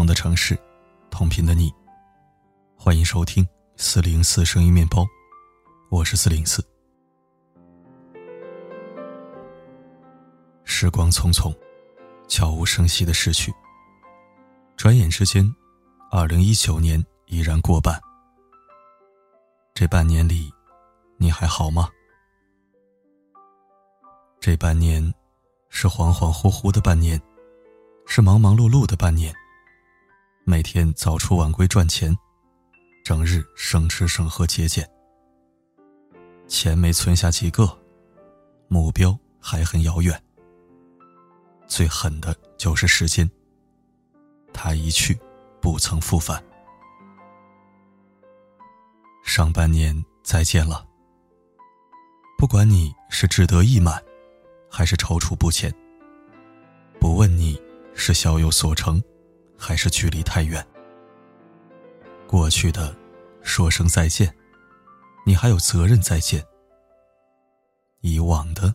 同的城市，同频的你，欢迎收听四零四声音面包，我是四零四。时光匆匆，悄无声息的逝去，转眼之间，二零一九年已然过半。这半年里，你还好吗？这半年，是恍恍惚惚的半年，是忙忙碌碌的半年。每天早出晚归赚钱，整日省吃省喝节俭。钱没存下几个，目标还很遥远。最狠的就是时间，他一去，不曾复返。上半年再见了，不管你是志得意满。还是踌躇不前。不问你是小有所成，还是距离太远。过去的，说声再见，你还有责任再见。以往的，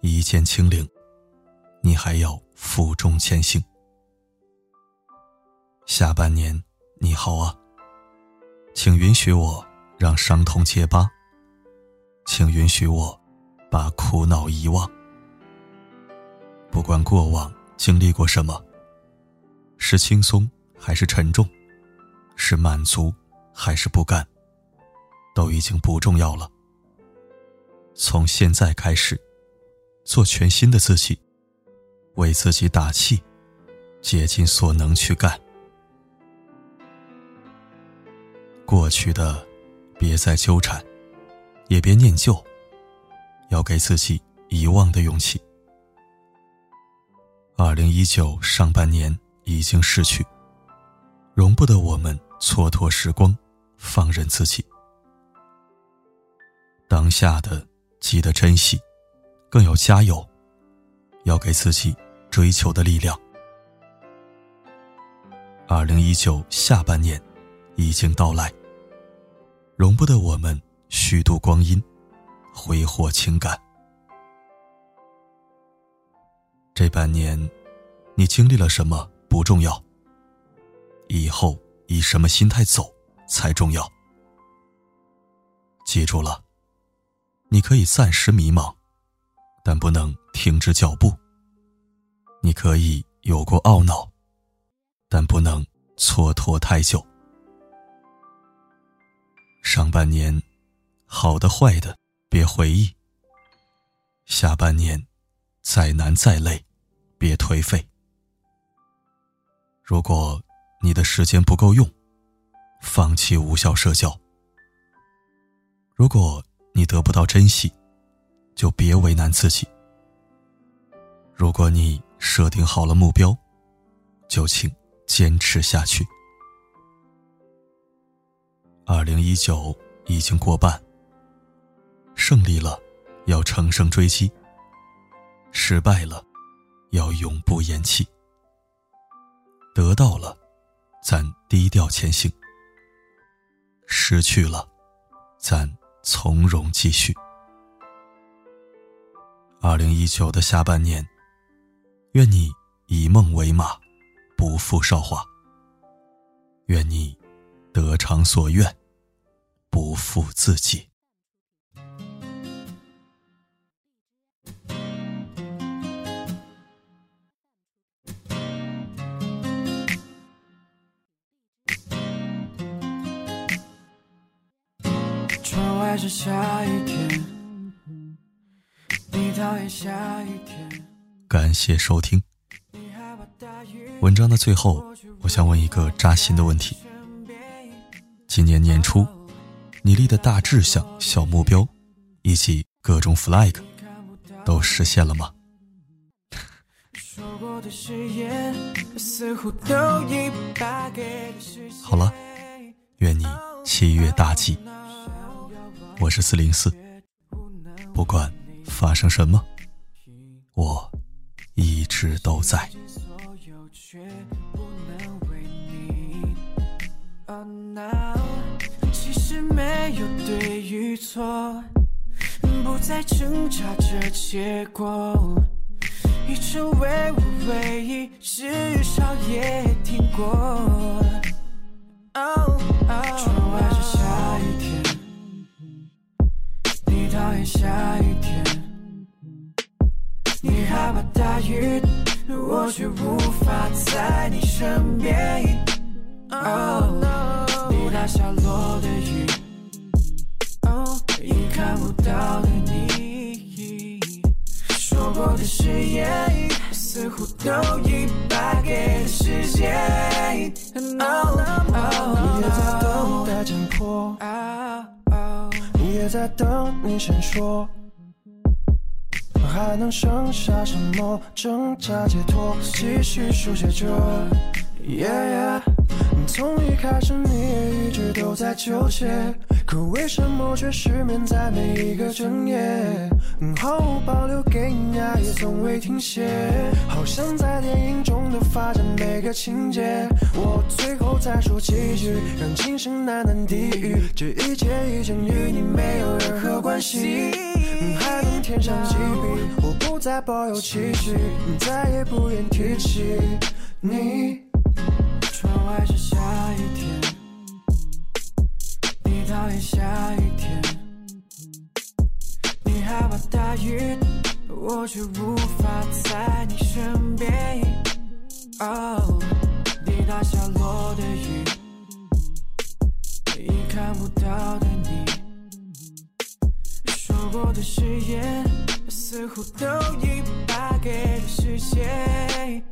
一键清零，你还要负重前行。下半年你好啊，请允许我让伤痛结疤，请允许我把苦恼遗忘。不管过往经历过什么，是轻松还是沉重，是满足还是不甘，都已经不重要了。从现在开始，做全新的自己，为自己打气，竭尽所能去干。过去的，别再纠缠，也别念旧，要给自己遗忘的勇气。二零一九上半年已经逝去，容不得我们蹉跎时光，放任自己。当下的记得珍惜，更要加油，要给自己追求的力量。二零一九下半年已经到来，容不得我们虚度光阴，挥霍情感。这半年，你经历了什么不重要。以后以什么心态走才重要。记住了，你可以暂时迷茫，但不能停止脚步。你可以有过懊恼，但不能蹉跎太久。上半年，好的坏的别回忆。下半年。再难再累，别颓废。如果你的时间不够用，放弃无效社交；如果你得不到珍惜，就别为难自己；如果你设定好了目标，就请坚持下去。二零一九已经过半，胜利了，要乘胜追击。失败了，要永不言弃；得到了，咱低调前行；失去了，咱从容继续。二零一九的下半年，愿你以梦为马，不负韶华；愿你得偿所愿，不负自己。是下雨天，你讨厌下雨天。感谢收听。文章的最后，我想问一个扎心的问题：今年年初，你立的大志向、小目标，以及各种 flag，都实现了吗？好了，愿你七月大吉。我是四零四，不管发生什么，我一直都在。其实没有对与错，不再挣扎着结果，已成为我唯一，至少也听过。窗外是下雨天，你讨厌下雨天，你害怕大雨，我却无法在你身边。Oh，你打下落的雨，已看不到的你，说过的誓言。似乎都已败给了时间。你也在等待挣脱，也在等你先说，还能剩下什么挣扎解脱？继续书写着。从一开始，你也一直都在纠结，可为什么却失眠在每一个整夜？毫无保留给你爱，也从未停歇，好像在电影中的发展每个情节。我最后再说几句，让今生喃喃低语，这一切已经与你没有任何关系，还能添上几笔？我不再抱有期许，再也不愿提起你。窗外是下雨天，你讨厌下雨天，你害怕大雨，我却无法在你身边。哦，滴答下落的雨，已看不到的你，说过的誓言，似乎都已败给了时间。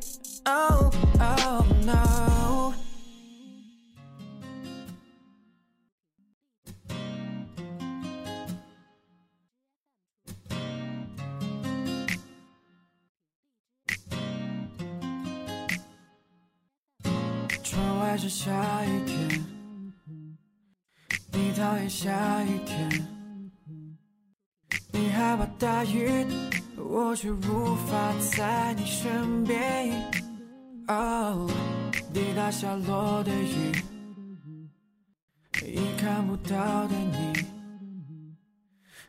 Oh, oh no. 窗外是下雨天，你讨厌下雨天，你害怕大雨，我却无法在你身边。哦，滴答下落的雨，已看不到的你，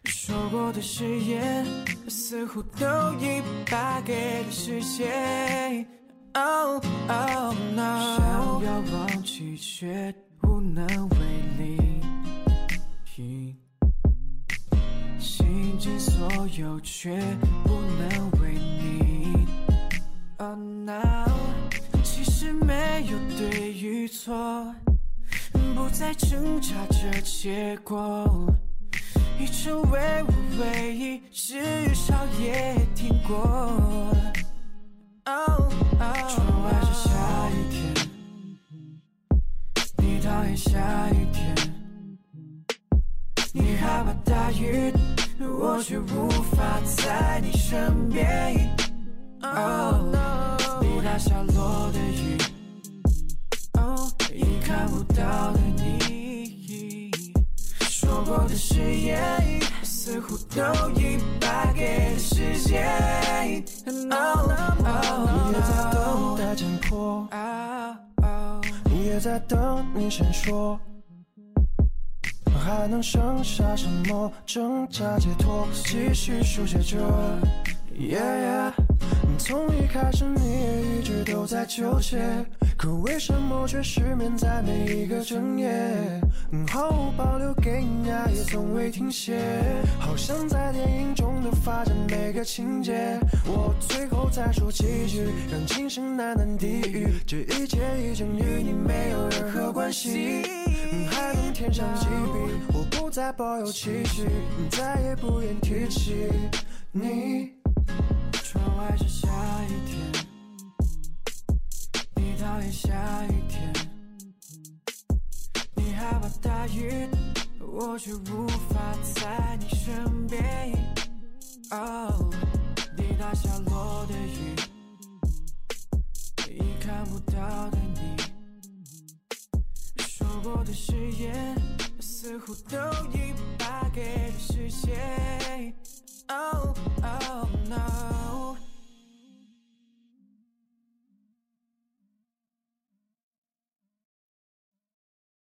说过的誓言，似乎都已败给了时间。Oh oh no，想要忘记却无能为力，倾尽所有却不能为你。Oh no，其实没有对与错，不再挣扎着结果，已成为我唯一，至少也听过。却无法在你身边。滴答下落的雨，已看不到的你，说过的誓言，似乎都已败给了时间。你也在等待挣脱，你也在等你先说，还能剩下什么挣扎解脱？继续书写着。从一开始，你也一直都在纠结，可为什么却失眠在每一个整夜？毫无保留给你爱，也从未停歇，好像在电影中的发展每个情节。我最后再说几句，让今生喃喃低语，这一切已经与你没有任何关系，还能添上几笔？我不再抱有期许，再也不愿提起你。下雨天，你害怕大雨，我却无法在你身边。哦，滴答下落的雨，已看不到的你，说过的誓言，似乎都已败给了时间。Oh, oh no.